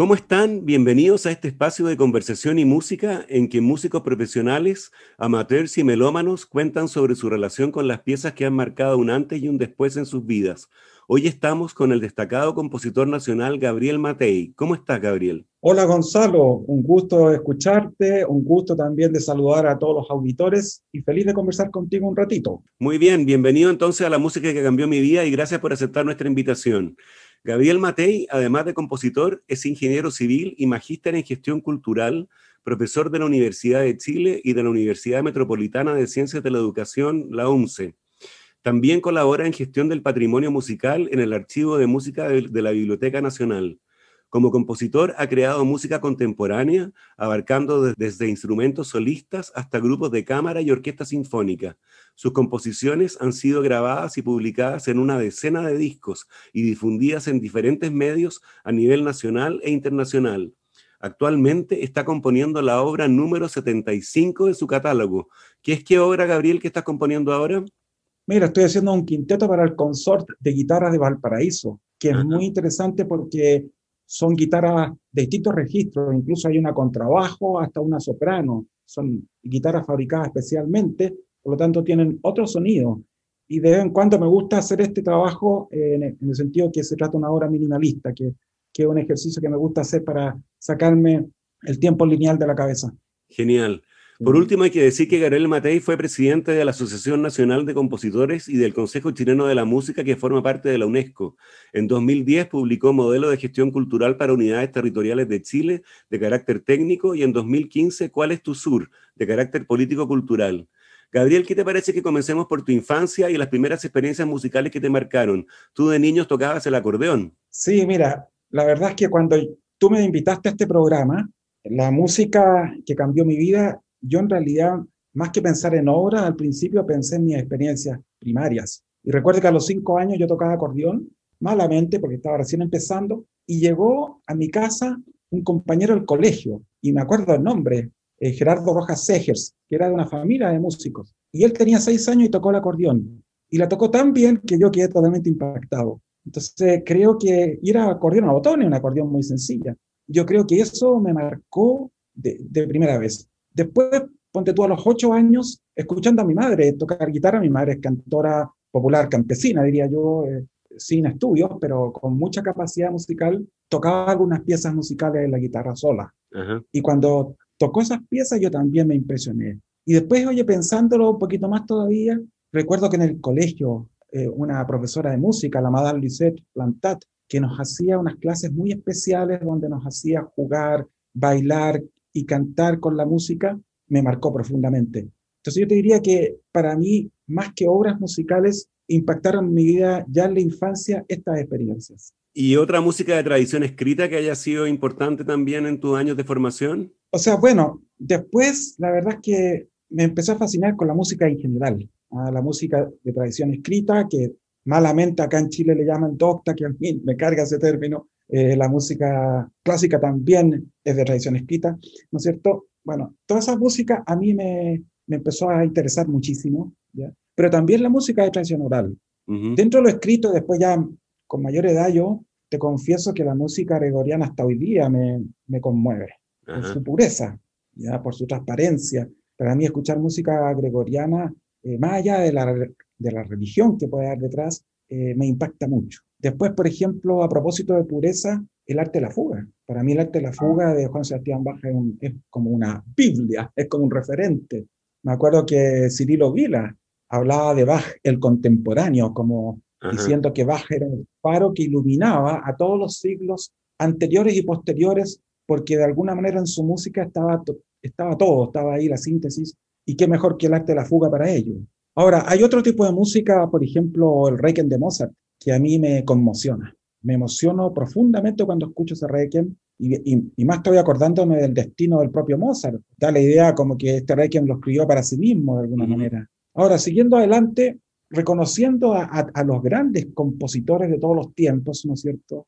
¿Cómo están? Bienvenidos a este espacio de conversación y música en que músicos profesionales, amateurs y melómanos cuentan sobre su relación con las piezas que han marcado un antes y un después en sus vidas. Hoy estamos con el destacado compositor nacional Gabriel Matei. ¿Cómo estás, Gabriel? Hola, Gonzalo. Un gusto escucharte, un gusto también de saludar a todos los auditores y feliz de conversar contigo un ratito. Muy bien, bienvenido entonces a la música que cambió mi vida y gracias por aceptar nuestra invitación. Gabriel Matei, además de compositor, es ingeniero civil y magíster en gestión cultural, profesor de la Universidad de Chile y de la Universidad Metropolitana de Ciencias de la Educación, la UNCE. También colabora en gestión del patrimonio musical en el Archivo de Música de, la Biblioteca Nacional. Como compositor ha creado música contemporánea, abarcando desde instrumentos solistas hasta grupos de cámara y orquesta sinfónica. Sus composiciones han sido grabadas y publicadas en una decena de discos y difundidas en diferentes medios a nivel nacional e internacional. Actualmente está componiendo la obra número 75 de su catálogo. ¿Qué es qué obra, Gabriel, que estás componiendo ahora? Mira, estoy haciendo un quinteto para el consort de guitarras de Valparaíso, que es muy interesante porque son guitarras de distintos registros, incluso hay una contrabajo hasta una soprano, son guitarras fabricadas especialmente, por lo tanto tienen otro sonido. Y de vez en cuando me gusta hacer este trabajo en, el, sentido que se trata de una obra minimalista, que, que es un ejercicio que me gusta hacer para sacarme el tiempo lineal de la cabeza. Genial. Por último, hay que decir que Gabriel Matei fue presidente de la Asociación Nacional de Compositores y del Consejo Chileno de la Música, que forma parte de la UNESCO. En 2010 publicó Modelo de Gestión Cultural para Unidades Territoriales de Chile, de carácter técnico, y en 2015, ¿Cuál es tu sur?, de carácter político-cultural. Gabriel, ¿qué te parece que comencemos por tu infancia y las primeras experiencias musicales que te marcaron? Tú de niños tocabas el acordeón. Sí, mira, la verdad es que cuando tú me invitaste a este programa, la música que cambió mi vida yo en realidad, más que pensar en obras, al principio pensé en mis experiencias primarias. Y recuerdo que a los cinco años yo tocaba acordeón, malamente, porque estaba recién empezando, y llegó a mi casa un compañero del colegio, y me acuerdo el nombre, eh, Gerardo Rojas Segers, que era de una familia de músicos. Y él tenía seis años y tocó el acordeón. Y la tocó tan bien que yo quedé totalmente impactado. Entonces creo que ir a acordeón a botones, una acordeón muy sencilla. Yo creo que eso me marcó de primera vez. Después, ponte tú a los ocho años, escuchando a mi madre tocar guitarra, mi madre es cantora popular campesina, diría yo, eh, sin estudios, pero con mucha capacidad musical, tocaba algunas piezas musicales en la guitarra sola. Y cuando tocó esas piezas yo también me impresioné. Y después, oye, pensándolo un poquito más todavía, recuerdo que en el colegio eh, una profesora de música, la Madame Lisette Plantat, que nos hacía unas clases muy especiales donde nos hacía jugar, bailar, y cantar con la música me marcó profundamente. Entonces yo te diría que para mí, más que obras musicales, impactaron mi vida ya en la infancia estas experiencias. ¿Y otra música de tradición escrita que haya sido importante también en tus años de formación? O sea, bueno, después la verdad es que me empezó a fascinar con la música en general, a la música de tradición escrita, que malamente acá en Chile le llaman docta, que a mí me carga ese término, eh, la música clásica también es de tradición escrita, ¿no es cierto? Bueno, toda esa música a mí me, me empezó a interesar muchísimo, ¿ya? pero también la música de tradición oral. Dentro de lo escrito, después ya con mayor edad yo te confieso que la música gregoriana hasta hoy día me, me conmueve, por su pureza, ¿ya? por su transparencia. Para mí escuchar música gregoriana, eh, más allá de la, de la religión que puede haber detrás, eh, me impacta mucho. Después, por ejemplo, a propósito de pureza, el arte de la fuga. Para mí el arte de la fuga de Juan Sebastián Bach es, como una Biblia, es como un referente. Me acuerdo que Cirilo Vila hablaba de Bach, el contemporáneo, como diciendo que Bach era el faro que iluminaba a todos los siglos anteriores y posteriores, porque de alguna manera en su música estaba, estaba todo, estaba ahí la síntesis, y qué mejor que el arte de la fuga para ello. Ahora, hay otro tipo de música, por ejemplo, el Requiem de Mozart, que a mí me conmociona. Me emociono profundamente cuando escucho ese Requiem y, más estoy acordándome del destino del propio Mozart. Da la idea como que este Requiem lo escribió para sí mismo de alguna manera. Ahora, siguiendo adelante, reconociendo a, los grandes compositores de todos los tiempos, ¿no es cierto?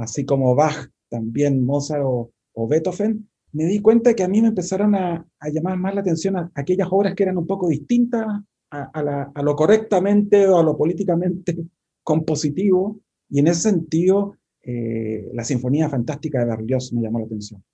así como Bach, también Mozart o, Beethoven, me di cuenta que a mí me empezaron a, llamar más la atención a, aquellas obras que eran un poco distintas a, lo correctamente o a lo políticamente compositivo, y en ese sentido eh, la Sinfonía Fantástica de Berlioz me llamó la atención,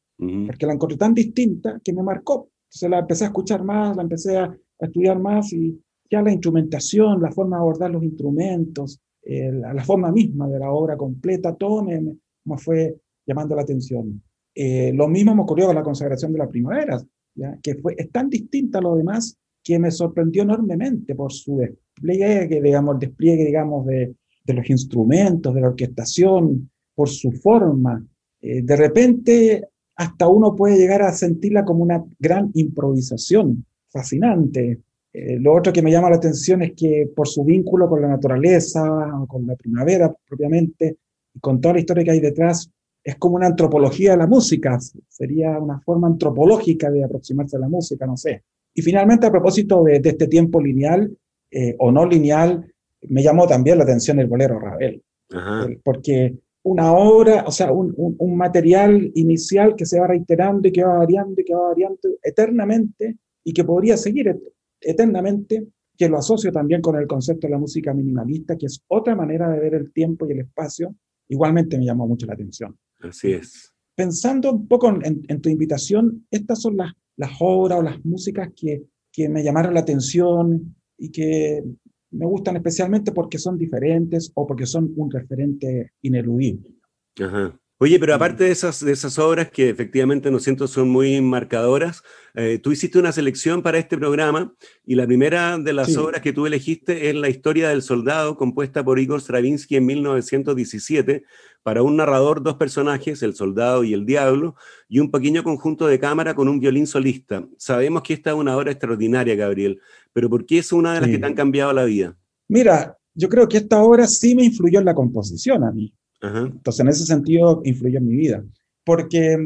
porque la encontré tan distinta que me marcó. Entonces la empecé a escuchar más, la empecé a, estudiar más y ya la instrumentación, la forma de abordar los instrumentos, la, forma misma de la obra completa, todo me, me fue llamando la atención. Eh, lo mismo me ocurrió con la consagración de la primavera, ¿ya? que fue, es tan distinta a lo demás que me sorprendió enormemente por su despliegue, digamos, el despliegue, digamos, de, de los instrumentos, de la orquestación, por su forma. Eh, de repente, hasta uno puede llegar a sentirla como una gran improvisación, fascinante. Eh, lo otro que me llama la atención es que por su vínculo con la naturaleza, con la primavera propiamente, y con toda la historia que hay detrás, es como una antropología de la música, sería una forma antropológica de aproximarse a la música, no sé. Y finalmente, a propósito de, este tiempo lineal eh, o no lineal, me llamó también la atención el bolero Ravel, porque una obra, o sea, un, un, material inicial que se va reiterando y que va variando y que va variando eternamente y que podría seguir eternamente, que lo asocio también con el concepto de la música minimalista, que es otra manera de ver el tiempo y el espacio, igualmente me llamó mucho la atención. Así es. Pensando un poco en, en tu invitación, estas son las, las obras o las músicas que, que me llamaron la atención y que me gustan especialmente porque son diferentes o porque son un referente ineludible. Ajá. Oye, pero aparte de esas, de esas obras que efectivamente no siento son muy marcadoras, eh, tú hiciste una selección para este programa y la primera de las obras que tú elegiste es La historia del soldado, compuesta por Igor Stravinsky en 1917, para un narrador, dos personajes, el soldado y el diablo, y un pequeño conjunto de cámara con un violín solista. Sabemos que esta es una obra extraordinaria, Gabriel, pero ¿por qué es una de las que te han cambiado la vida? Mira, yo creo que esta obra sí me influyó en la composición a mí. Entonces, en ese sentido, influyó en mi vida, porque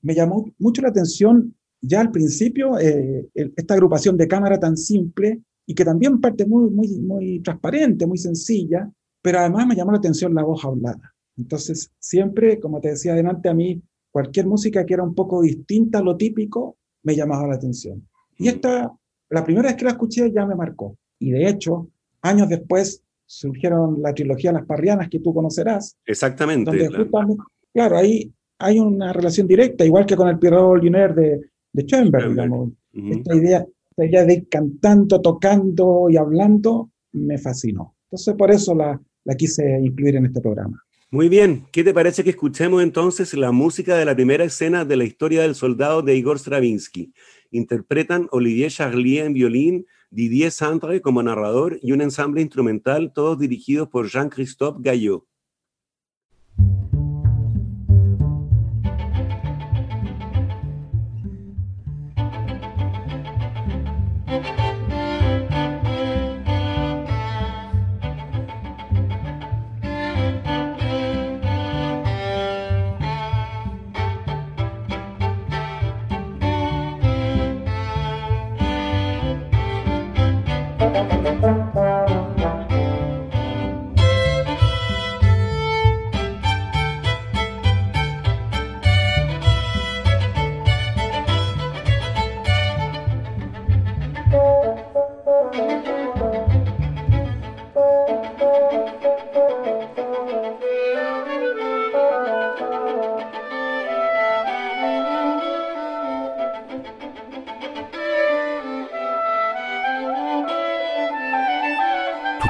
me llamó mucho la atención ya al principio eh, esta agrupación de cámara tan simple y que también parte muy, muy, muy transparente, muy sencilla, pero además me llamó la atención la voz hablada. Entonces, siempre, como te decía adelante, a mí cualquier música que era un poco distinta a lo típico me llamaba la atención. Y esta, la primera vez que la escuché ya me marcó. Y de hecho, años después surgieron la trilogía Las Parrianas, que tú conocerás. Exactamente. claro. ahí hay una relación directa, igual que con el Pierrot Lunaire de, de Schoenberg, digamos. esta, idea, esta idea de ir cantando, tocando y hablando me fascinó. Entonces, por eso la, la quise incluir en este programa. Muy bien, ¿qué te parece que escuchemos entonces la música de la primera escena de la historia del soldado de Igor Stravinsky? Interpretan Olivier Charlier en violín, Didier Santre como narrador y un ensamble instrumental, todos dirigidos por Jean-Christophe Gallot.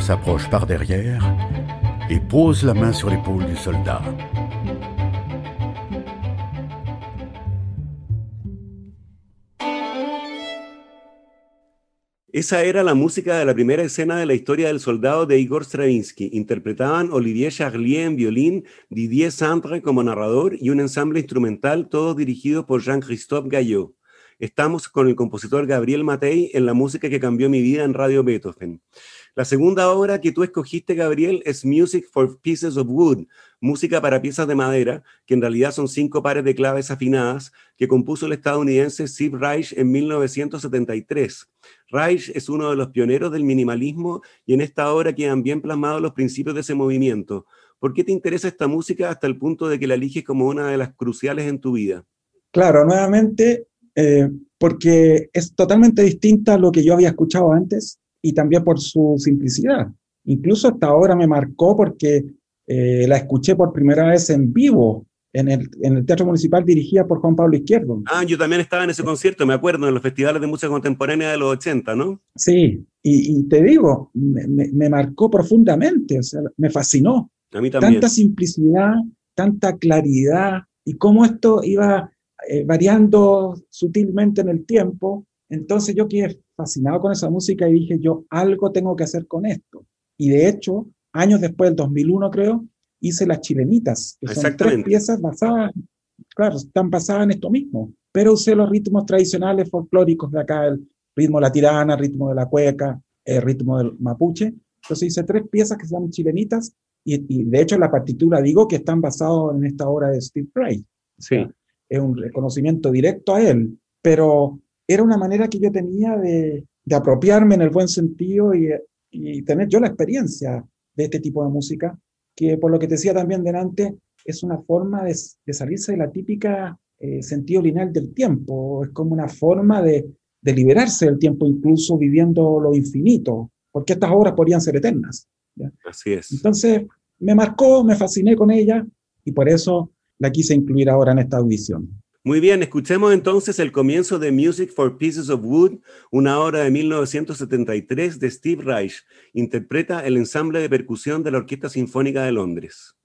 s'approche par derrière et pose la main sur l'épaule du soldat. Esa era la música de la primera escena de la historia del soldado de Igor Stravinsky. Interpretaban Olivier Charlier en violín, Didier Santre como narrador y un ensamble instrumental, todo dirigido por Jean-Christophe Gallot. Estamos con el compositor Gabriel Matei en la música que cambió mi vida en Radio Beethoven. La segunda obra que tú escogiste, Gabriel, es Music for Pieces of Wood, música para piezas de madera, que en realidad son cinco pares de claves afinadas, que compuso el estadounidense Steve Reich en 1973. Reich es uno de los pioneros del minimalismo y en esta obra quedan bien plasmados los principios de ese movimiento. ¿Por qué te interesa esta música hasta el punto de que la eliges como una de las cruciales en tu vida? Claro, nuevamente eh, porque es totalmente distinta a lo que yo había escuchado antes y también por su simplicidad. Incluso hasta ahora me marcó porque eh, la escuché por primera vez en vivo en el, en el, Teatro Municipal dirigida por Juan Pablo Izquierdo. Ah, yo también estaba en ese concierto, me acuerdo, en los festivales de música contemporánea de los 80, ¿no? Sí, y, y te digo, me, me, me, marcó profundamente, o sea, me fascinó. A mí también. Tanta simplicidad, tanta claridad, y cómo esto iba eh, variando sutilmente en el tiempo. Entonces yo quedé fascinado con esa música y dije, yo algo tengo que hacer con esto. Y de hecho, años después, del 2001 creo, hice Las Chilenitas, que son tres piezas basadas, claro, están basadas en esto mismo, pero usé los ritmos tradicionales folclóricos de acá, el ritmo de la tirana, el ritmo de la cueca, el ritmo del mapuche. Entonces hice tres piezas que se llaman Chilenitas y, y de hecho en la partitura digo que están basados en esta obra de Steve Wright. Sí es un reconocimiento directo a él, pero era una manera que yo tenía de, de apropiarme en el buen sentido y, y, tener yo la experiencia de este tipo de música, que por lo que te decía también delante, es una forma de, de salirse de la típica eh, sentido lineal del tiempo, es como una forma de, de liberarse del tiempo, incluso viviendo lo infinito, porque estas obras podrían ser eternas. ¿ya? Así es. Entonces, me marcó, me fasciné con ella y por eso la quise incluir ahora en esta audición. Muy bien, escuchemos entonces el comienzo de Music for Pieces of Wood, una obra de 1973 de Steve Reich. Interpreta el ensamble de percusión de la Orquesta Sinfónica de Londres.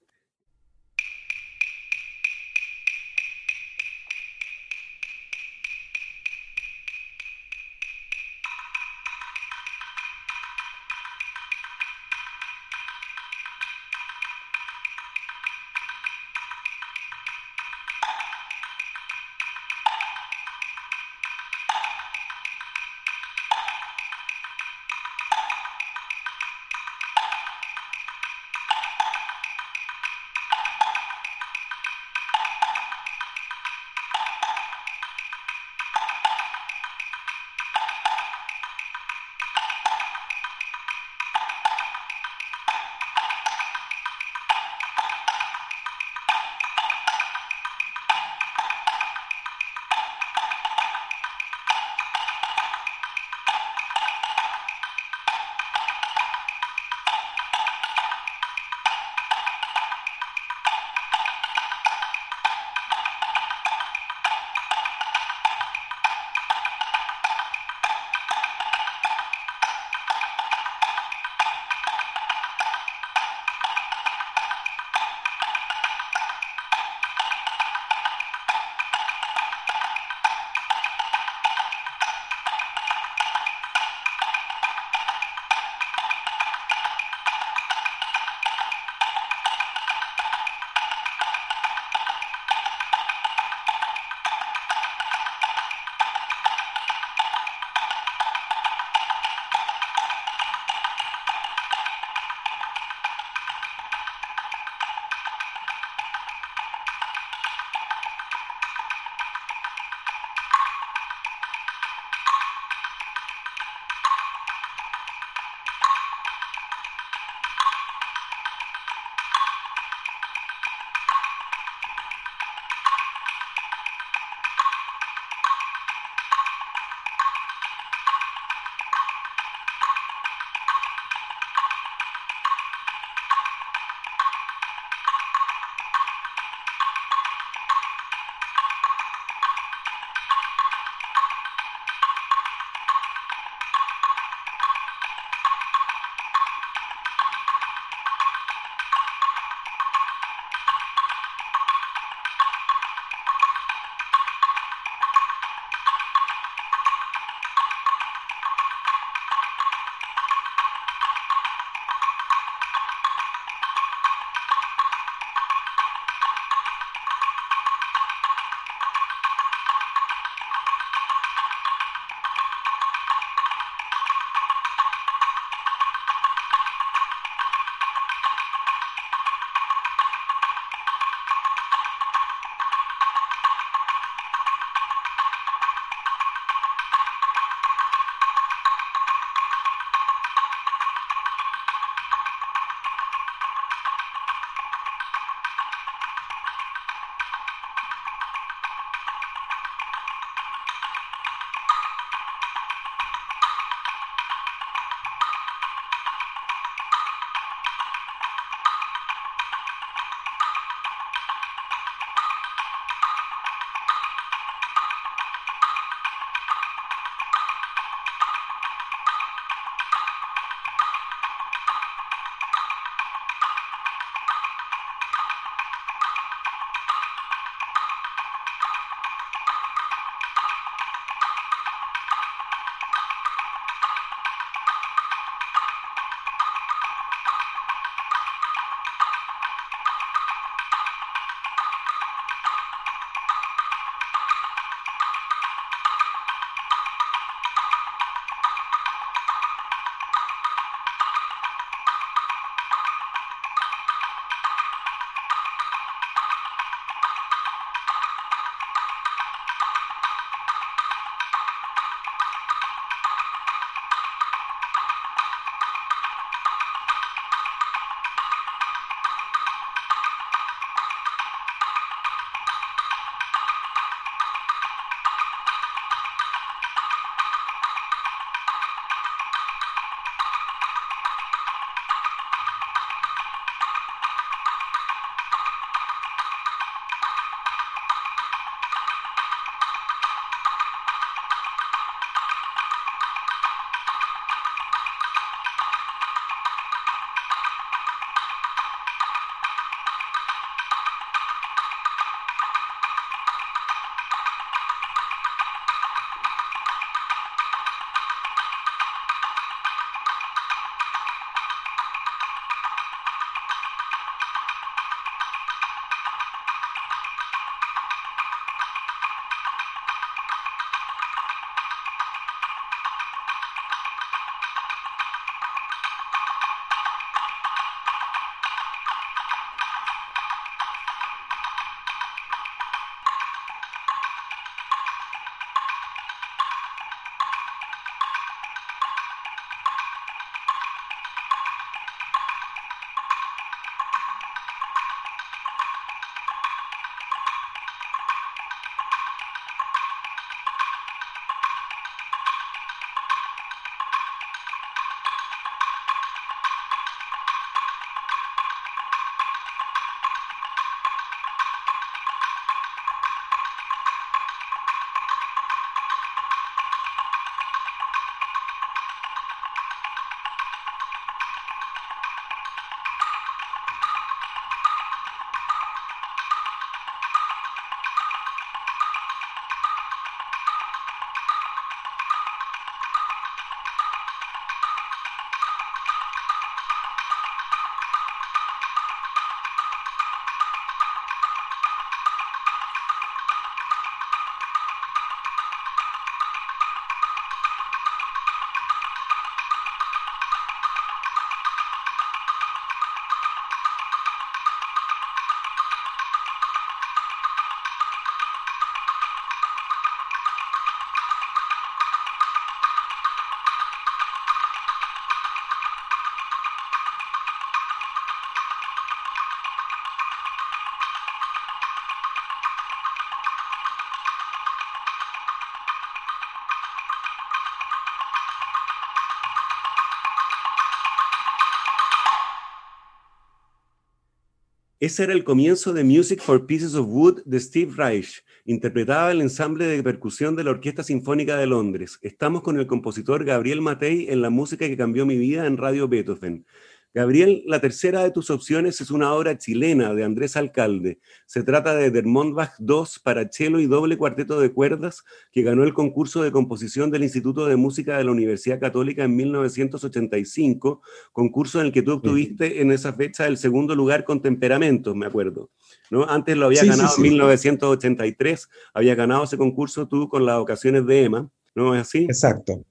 Ese era el comienzo de Music for Pieces of Wood de Steve Reich, interpretaba el ensamble de percusión de la Orquesta Sinfónica de Londres. Estamos con el compositor Gabriel Matei en la música que cambió mi vida en Radio Beethoven. Gabriel, la tercera de tus opciones es una obra chilena de Andrés Alcalde. Se trata de Bach II para cello y doble cuarteto de cuerdas, que ganó el concurso de composición del Instituto de Música de la Universidad Católica en 1985, concurso en el que tú obtuviste en esa fecha el segundo lugar con temperamentos, me acuerdo. ¿no? Antes lo había ganado en 1983, había ganado ese concurso tú con las ocasiones de Emma, ¿no es así? Exacto.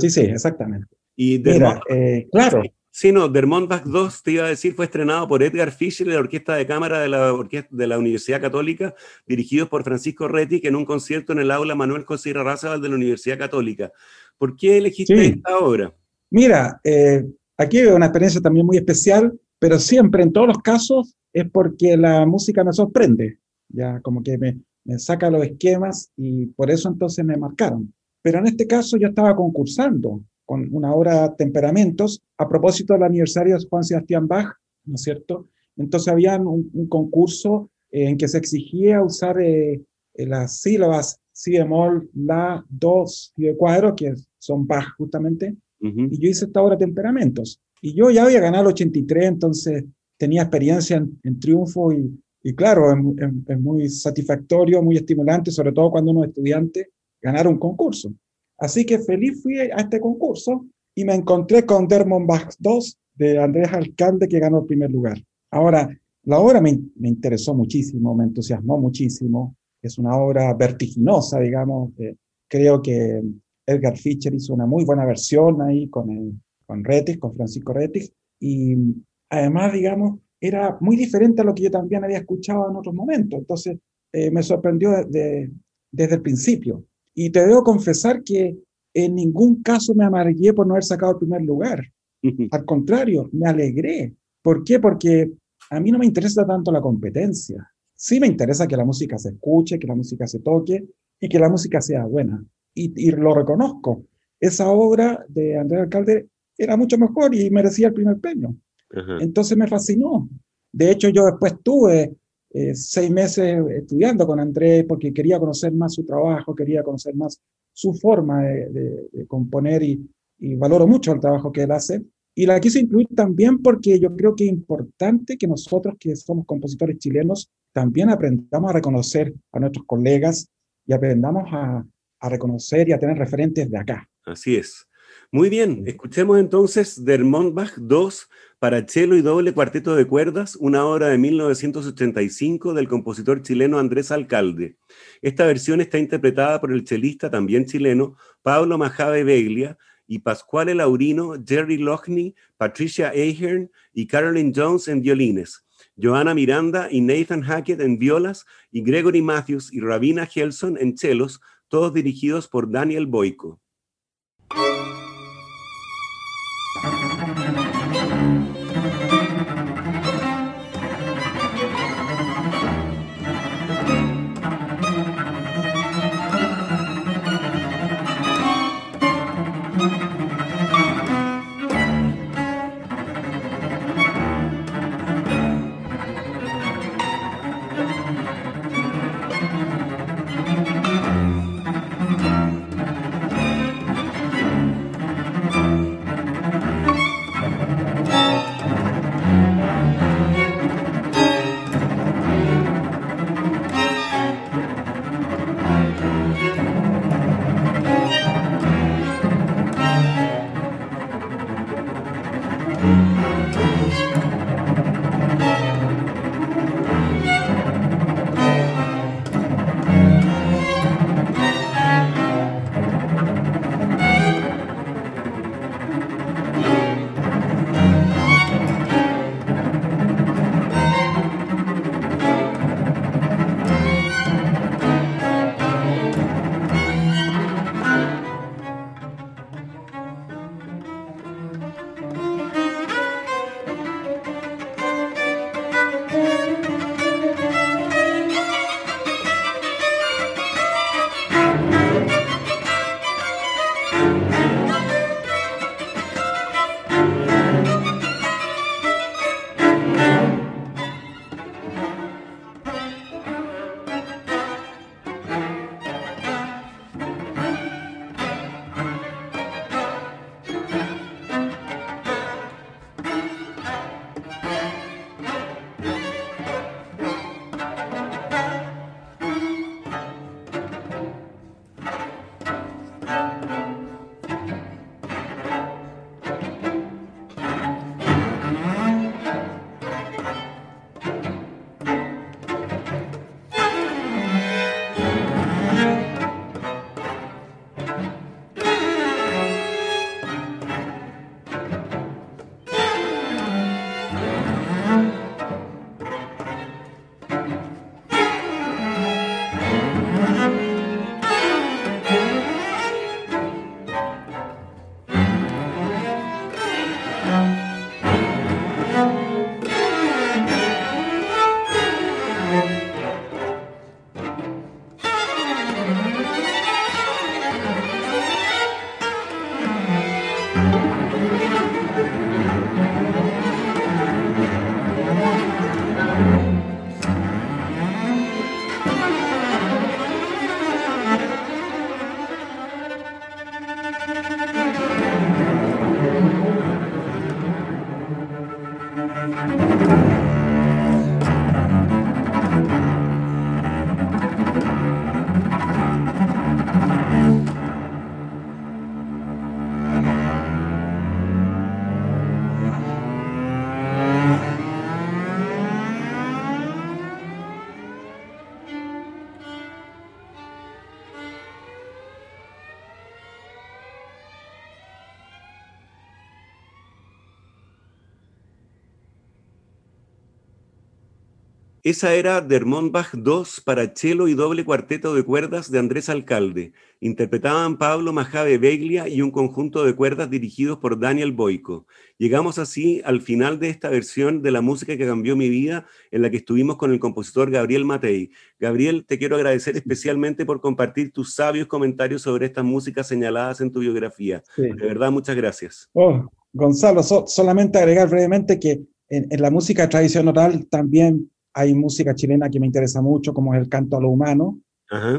Sí, sí, exactamente. Y Mira, eh, claro. Sí, no, Dermont Bach 2, te iba a decir, fue estrenado por Edgar Fischer de la Orquesta de Cámara de la, de la Universidad Católica, dirigido por Francisco Rettig en un concierto en el aula Manuel José Razabal de la Universidad Católica. ¿Por qué elegiste esta obra? Mira, eh, aquí hay una experiencia también muy especial, pero siempre, en todos los casos, es porque la música me sorprende, ya como que me, me saca los esquemas y por eso entonces me marcaron. Pero en este caso yo estaba concursando con una obra Temperamentos, a propósito del aniversario de Juan Sebastián Bach, ¿no es cierto? Entonces había un, concurso en que se exigía usar eh, eh, las sílabas si bemol, la, dos y de cuadro, que son Bach justamente, y yo hice esta obra Temperamentos. Y yo ya había ganado el 83, entonces tenía experiencia en, triunfo y, y claro, es, muy satisfactorio, muy estimulante, sobre todo cuando uno es estudiante, ganar un concurso. Así que feliz fui a este concurso y me encontré con Dermon Bach 2 de Andrés Alcalde que ganó el primer lugar. Ahora, la obra me, interesó muchísimo, me entusiasmó muchísimo. Es una obra vertiginosa, digamos. Eh, creo que Edgar Fischer hizo una muy buena versión ahí con, el, con con Francisco Retis. Y además, digamos, era muy diferente a lo que yo también había escuchado en otros momentos. Entonces, eh, me sorprendió desde el principio. Y te debo confesar que en ningún caso me amargué por no haber sacado el primer lugar. Al contrario, me alegré. ¿Por qué? Porque a mí no me interesa tanto la competencia. Sí me interesa que la música se escuche, que la música se toque y que la música sea buena. Y, lo reconozco. Esa obra de Andrés Alcalde era mucho mejor y merecía el primer premio. Entonces me fascinó. De hecho, yo después tuve eh, seis meses estudiando con Andrés porque quería conocer más su trabajo, quería conocer más su forma de, componer y, valoro mucho el trabajo que él hace. Y la quise incluir también porque yo creo que es importante que nosotros que somos compositores chilenos también aprendamos a reconocer a nuestros colegas y aprendamos a, a reconocer y a tener referentes de acá. Así es. Muy bien, escuchemos entonces Dermont Bach 2 para cello y doble cuarteto de cuerdas, una obra de 1985 del compositor chileno Andrés Alcalde. Esta versión está interpretada por el chelista también chileno Pablo Majave Beglia y Pascuale Laurino, Jerry Lochney, Patricia Ahern y Carolyn Jones en violines. Joanna Miranda y Nathan Hackett en violas y Gregory Matthews y Rabina Helson en chelos, todos dirigidos por Daniel Boyko. Esa era Dermont Bach II para cello y doble cuarteto de cuerdas de Andrés Alcalde. Interpretaban Pablo Majave Beglia y un conjunto de cuerdas dirigidos por Daniel Boico. Llegamos así al final de esta versión de la música que cambió mi vida, en la que estuvimos con el compositor Gabriel Matei. Gabriel, te quiero agradecer especialmente por compartir tus sabios comentarios sobre estas músicas señaladas en tu biografía. De verdad, muchas gracias. Oh, Gonzalo, solamente agregar brevemente que en, la música tradicional también hay música chilena que me interesa mucho, como es el canto a lo humano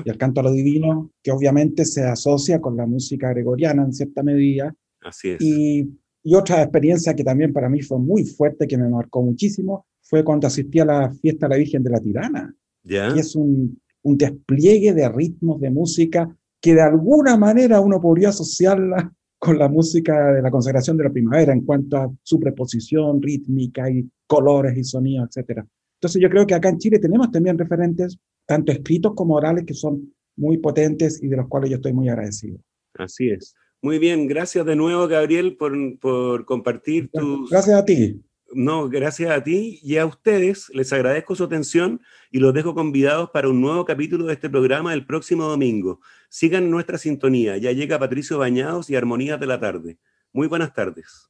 y el canto a lo divino, que obviamente se asocia con la música gregoriana en cierta medida. Así es. Y, y otra experiencia que también para mí fue muy fuerte, que me marcó muchísimo, fue cuando asistí a la fiesta de la Virgen de la Tirana. ¿Ya? Y es un, un despliegue de ritmos de música que de alguna manera uno podría asociarla con la música de la consagración de la primavera en cuanto a su preposición rítmica y colores y sonidos, etc. Entonces yo creo que acá en Chile tenemos también referentes, tanto escritos como orales, que son muy potentes y de los cuales yo estoy muy agradecido. Así es. Muy bien, gracias de nuevo, Gabriel, por, por compartir tus... Gracias a ti. No, gracias a ti y a ustedes. Les agradezco su atención y los dejo convidados para un nuevo capítulo de este programa el próximo domingo. Sigan nuestra sintonía. Ya llega Patricio Bañados y Armonías de la Tarde. Muy buenas tardes.